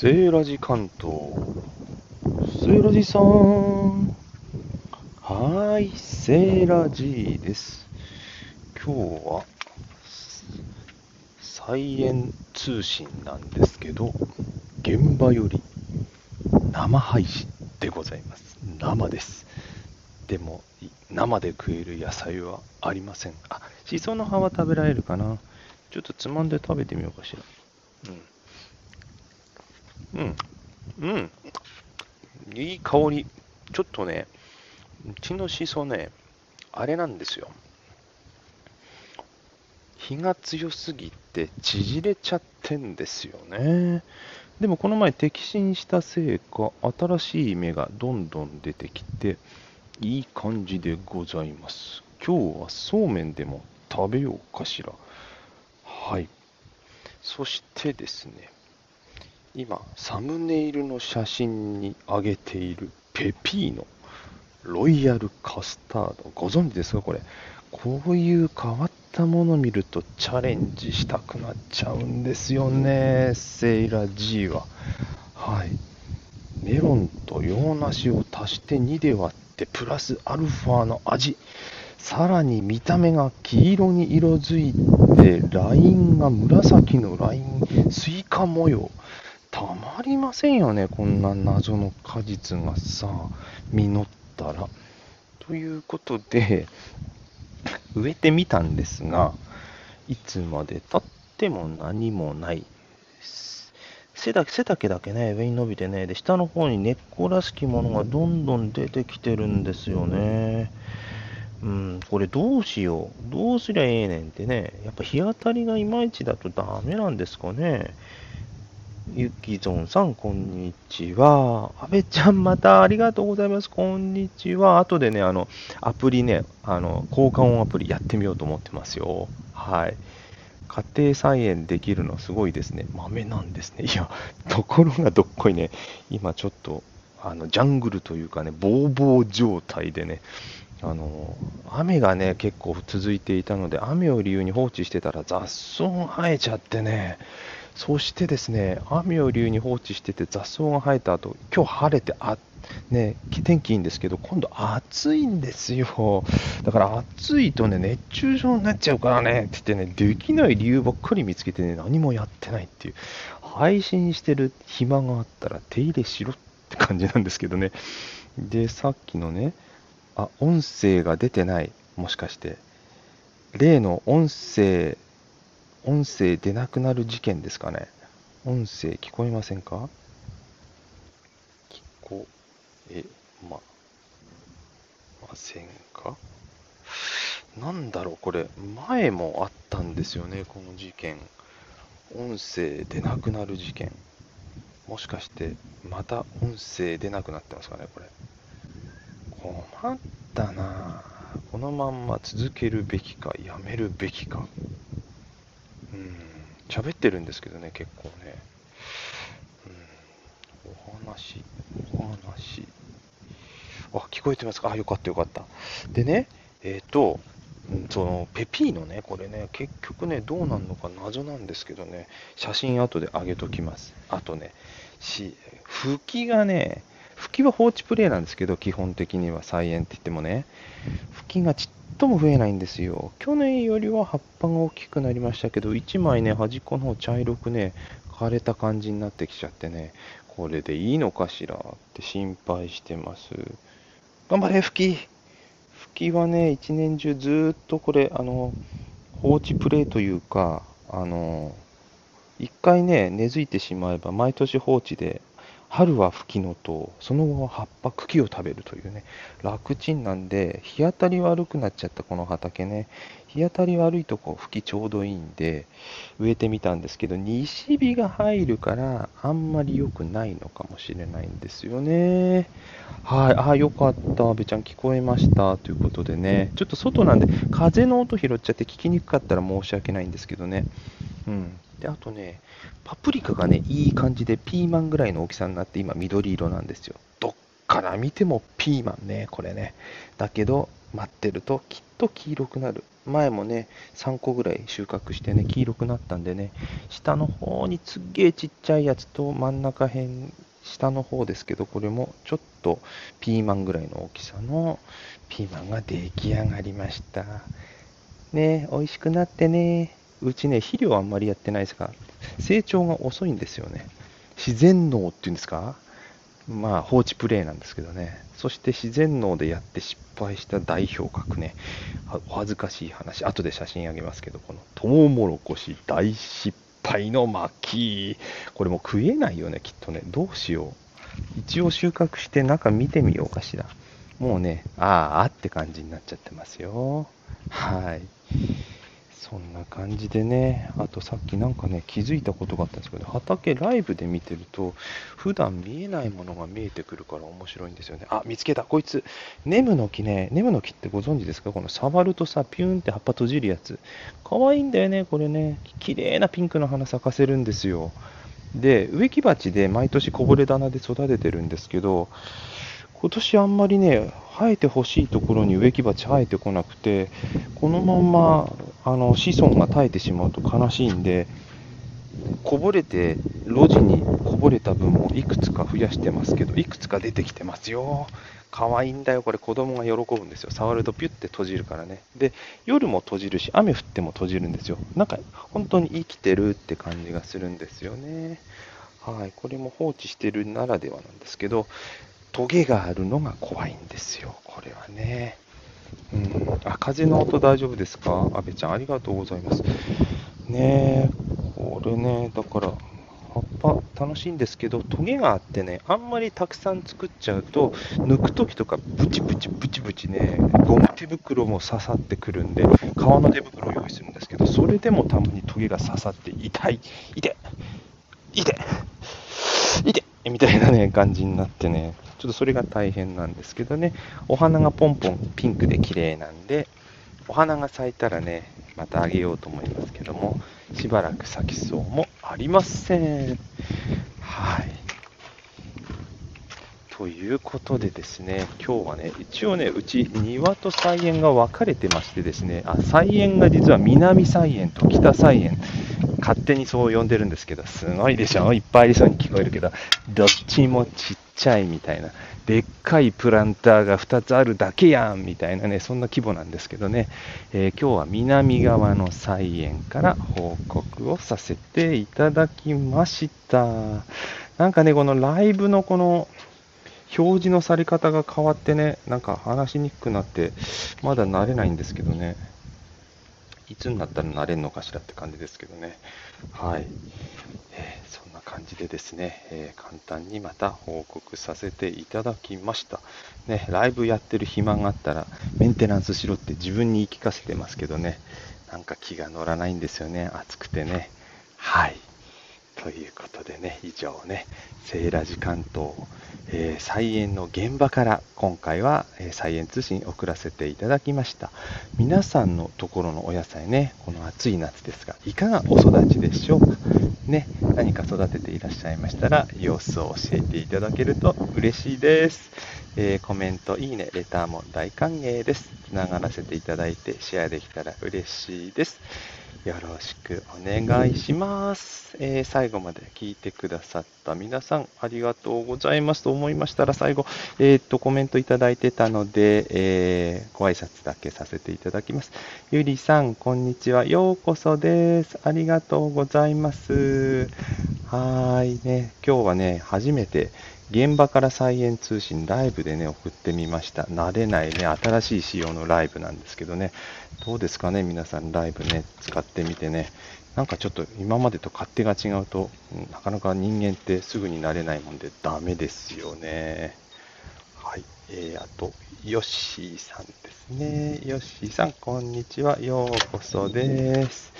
セーラジ関東。セーラジさん。はーい、セーラジーです。今日は、菜園通信なんですけど、現場より生配信でございます。生です。でも、生で食える野菜はありません。あ、しその葉は食べられるかな。ちょっとつまんで食べてみようかしら。うん。うん。うん。いい香り。ちょっとね、うちのしそね、あれなんですよ。火が強すぎて縮れちゃってんですよね。でもこの前摘心したせいか、新しい芽がどんどん出てきて、いい感じでございます。今日はそうめんでも食べようかしら。はい。そしてですね、今、サムネイルの写真に上げているペピーノ、ロイヤルカスタード、ご存知ですか、これ？こういう変わったもの見るとチャレンジしたくなっちゃうんですよね、セイラ G は。はい。メロンと洋梨を足して2で割って、プラスアルファの味。さらに見た目が黄色に色づいて、ラインが紫のライン、スイカ模様。たまりませんよね、こんな謎の果実がさ、実ったら。ということで、植えてみたんですが、いつまでたっても何もない。背だけ背丈だけね、上に伸びてね、で、下の方に根っこらしきものがどんどん出てきてるんですよね。うん、これどうしよう。どうすりゃええねんってね。やっぱ日当たりがいまいちだとダメなんですかね。ゆきぞんさん、こんにちは。あべちゃん、またありがとうございます。こんにちは。後でね、あの、アプリね、あの、効果音アプリやってみようと思ってますよ。はい。家庭菜園できるのすごいですね。豆なんですね。いや、ところがどっこいね、今ちょっと、あの、ジャングルというかね、ボーボー状態でね、あの、雨がね、結構続いていたので、雨を理由に放置してたら雑草生えちゃってね、そしてですね、雨を理由に放置してて雑草が生えた後、今日晴れて、あ、ね、天気いいんですけど、今度暑いんですよ。だから暑いとね、熱中症になっちゃうからね、って言ってね、できない理由ばっかり見つけてね、何もやってないっていう。配信してる暇があったら手入れしろって感じなんですけどね。で、さっきのね、あ、音声が出てない。もしかして。例の音声、音声出なくなる事件ですかね。音声聞こえませんか？聞こえま、ませんか？なんだろう、これ、前もあったんですよね、この事件。音声出なくなる事件。もしかして、また音声出なくなってますかね、これ。困ったなこのまんま続けるべきか、やめるべきか。うん、喋ってるんですけどね、結構ね。うん、お話、お話。あ、聞こえてますか？あ、よかったよかった。でね、えっ、と、うんそのペピーノね、これね、結局ね、どうなるのか謎なんですけどね、写真後で上げときます。あとね、し、吹きがね、吹きは放置プレイなんですけど、基本的には菜園って言ってもね、吹きがちっとも増えないんですよ。去年よりは葉っぱが大きくなりましたけど、1枚ね、端っこの方茶色くね、枯れた感じになってきちゃってね、これでいいのかしらって心配してます。頑張れ、吹き吹きはね、一年中ずーっとこれ、あの、放置プレイというか、あの、一回ね、根付いてしまえば、毎年放置で、春は吹きのと、その後は葉っぱ、茎を食べるというね、楽ちんなんで、日当たり悪くなっちゃったこの畑ね、日当たり悪いとこ吹きちょうどいいんで、植えてみたんですけど、西日が入るから、あんまり良くないのかもしれないんですよね。はい、あ、よかった、阿部ちゃん聞こえました。ということでね、ちょっと外なんで、風の音拾っちゃって聞きにくかったら申し訳ないんですけどね。うん。で、あとね、パプリカがね、いい感じでピーマンぐらいの大きさになって、今緑色なんですよ。どっから見てもピーマンね、これね。だけど、待ってるときっと黄色くなる。前もね、3個ぐらい収穫してね、黄色くなったんでね、下の方にすっげえちっちゃいやつと真ん中辺、下の方ですけど、これもちょっとピーマンぐらいの大きさのピーマンが出来上がりました。ね美味しくなってね。うちね、肥料あんまりやってないですが、成長が遅いんですよね。自然農っていうんですか？まあ放置プレイなんですけどね。そして自然農でやって失敗した代表格ね。お恥ずかしい話。後で写真あげますけど、このトウモロコシ大失敗の巻。これも食えないよね、きっとね。どうしよう。一応収穫して中見てみようかしら。もうね、ああって感じになっちゃってますよ。はい。そんな感じでね、あとさっきなんかね、気づいたことがあったんですけど、畑ライブで見てると、普段見えないものが見えてくるから面白いんですよね。あ、見つけた、こいつ、ネムの木ね、ネムの木ってご存知ですか？この触るとさ、ピューンって葉っぱ閉じるやつ。かわいいんだよね、これね。綺麗なピンクの花咲かせるんですよ。で、植木鉢で毎年こぼれ棚で育ててるんですけど、今年あんまりね、生えてほしいところに植木鉢生えてこなくて、このまんまあの子孫が絶えてしまうと悲しいんで、こぼれて、路地にこぼれた分もいくつか増やしてますけど、いくつか出てきてますよ。可愛いんだよ、これ子供が喜ぶんですよ。触るとピュッて閉じるからね。で、夜も閉じるし、雨降っても閉じるんですよ。なんか、本当に生きてるって感じがするんですよね。はい、これも放置してるならではなんですけど、トゲがあるのが怖いんですよ、これはね。うん、あ、風の音大丈夫ですか？阿部ちゃん、ありがとうございます。ねこれね、だから、葉っぱ楽しいんですけど、トゲがあってね、あんまりたくさん作っちゃうと、抜くときとかブチブチブチブチね、ゴム手袋も刺さってくるんで、革の手袋を用意するんですけど、それでもたまにトゲが刺さって痛い、痛い、痛い、痛いみたいなね、感じになってね、ちょっとそれが大変なんですけどね、お花がポンポンピンクで綺麗なんで、お花が咲いたらね、またあげようと思いますけども、しばらく咲きそうもありません。はい。ということでですね、今日はね、一応ね、うち庭と菜園が分かれてましてですね、あ菜園が実は南菜園と北菜園、勝手にそう呼んでるんですけど、すごいでしょ？いっぱいありそうに聞こえるけど、どっちもちっちゃいみたいな、でっかいプランターが2つあるだけやんみたいなね、そんな規模なんですけどね、えー、今日は南側の菜園から報告をさせていただきました。なんかね、このライブのこの表示のされ方が変わってね、なんか話しにくくなって、まだ慣れないんですけどね、いつになったらなれるのかしらって感じですけどね。はい。えー、そんな感じでですね、えー、簡単にまた報告させていただきました。ね、ライブやってる暇があったらメンテナンスしろって自分に言い聞かせてますけどね、なんか気が乗らないんですよね、暑くてね。はい。ということでね、以上ね、セーラジ関東、えー、菜園の現場から今回は、えー、菜園通信送らせていただきました。皆さんのところのお野菜ね、この暑い夏ですが、いかがお育ちでしょうか？ね、何か育てていらっしゃいましたら、様子を教えていただけると嬉しいです。えー、コメント、いいね、レターも大歓迎です。つながらせていただいて、シェアできたら嬉しいです。よろしくお願いします、えー、最後まで聞いてくださった皆さん、ありがとうございますと思いましたら、最後、えー、っと、コメントいただいてたので、えー、ご挨拶だけさせていただきます。ゆりさん、こんにちは。ようこそです。ありがとうございます。はい、ね、今日はね、初めて、現場から菜園通信ライブでね、送ってみました。慣れないね、新しい仕様のライブなんですけどね、どうですかね、皆さんライブね、使ってみてね、なんかちょっと今までと勝手が違うと、なかなか人間ってすぐになれないもんでダメですよね。はい。えー、あと、ヨッシーさんですね。ヨッシーさん、こんにちは。ようこそです。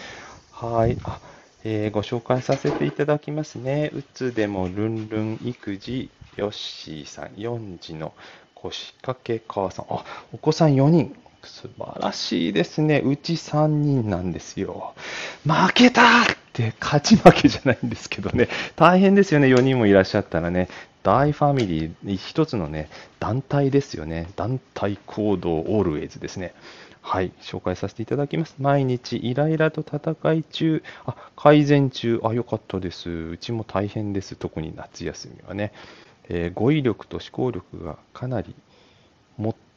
はい。あえー、ご紹介させていただきますね。うつでもルンルン育児ヨッシーさん、4児の腰掛け母さん。あ、お子さん4人。素晴らしいですね。うち3人なんですよ。負けたって勝ち負けじゃないんですけどね。大変ですよね。4人もいらっしゃったらね。大ファミリー、一つのね、団体ですよね。団体行動オールウェイズですね。はい、紹介させていただきます。毎日イライラと戦い中、あ、改善中、あ、よかったです。うちも大変です。特に夏休みはね。えー、語彙力と思考力がかなり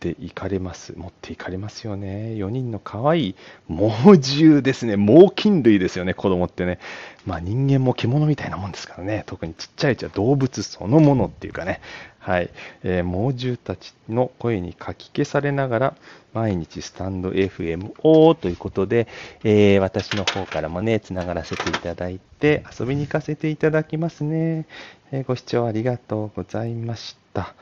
っていかれます。持っていかれますよね。4人の可愛い猛獣ですね。猛禽類ですよね、子供ってね。まあ人間も獣みたいなもんですからね。特にちっちゃいうちは動物そのものっていうかね。はい。えー、猛獣たちの声にかき消されながら、毎日スタンド FM をということで、えー、私の方からもね、つながらせていただいて、遊びに行かせていただきますね。えー、ご視聴ありがとうございました。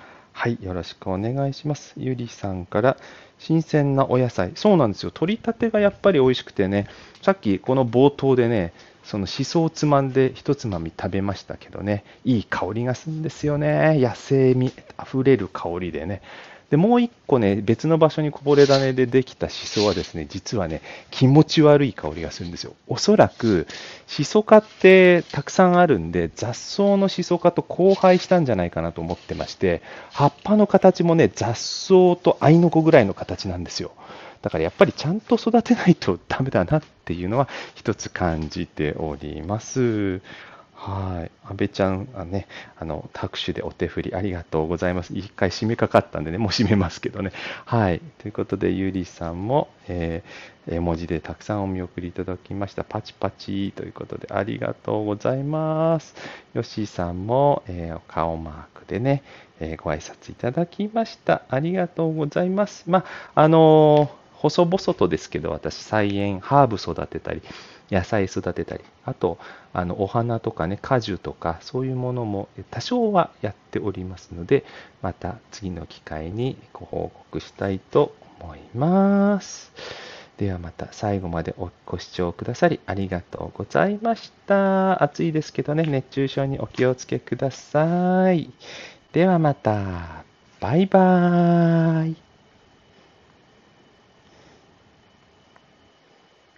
はい、よろしくお願いします。ゆりさんから、新鮮なお野菜。そうなんですよ。取りたてがやっぱり美味しくてね、さっきこの冒頭でね、そのしそをつまんでひとつまみ食べましたけどね、いい香りがするんですよね。野生味あふれる香りでね。で、もう一個ね、別の場所にこぼれ種でできたシソはですね、実はね、気持ち悪い香りがするんですよ。おそらく、シソ科ってたくさんあるんで、雑草のシソ科と交配したんじゃないかなと思ってまして、葉っぱの形もね、雑草とアイノコぐらいの形なんですよ。だからやっぱりちゃんと育てないとダメだなっていうのは一つ感じております。はい。安倍ちゃん、あね、あの、拍手でお手振りありがとうございます。一回締めかかったんでね、もう締めますけどね。はい。ということで、ゆりさんも、えー、絵文字でたくさんお見送りいただきました。パチパチということで、ありがとうございます。よしさんも、えー、顔マークでね、えー、ご挨拶いただきました。ありがとうございます。まあ、あの細々とですけど、私、菜園、ハーブ育てたり、野菜育てたり、あと、あのお花とかね、果樹とか、そういうものも多少はやっておりますので、また次の機会にご報告したいと思います。ではまた最後までご視聴くださりありがとうございました。暑いですけどね、熱中症にお気をつけください。ではまた。バイバーイ。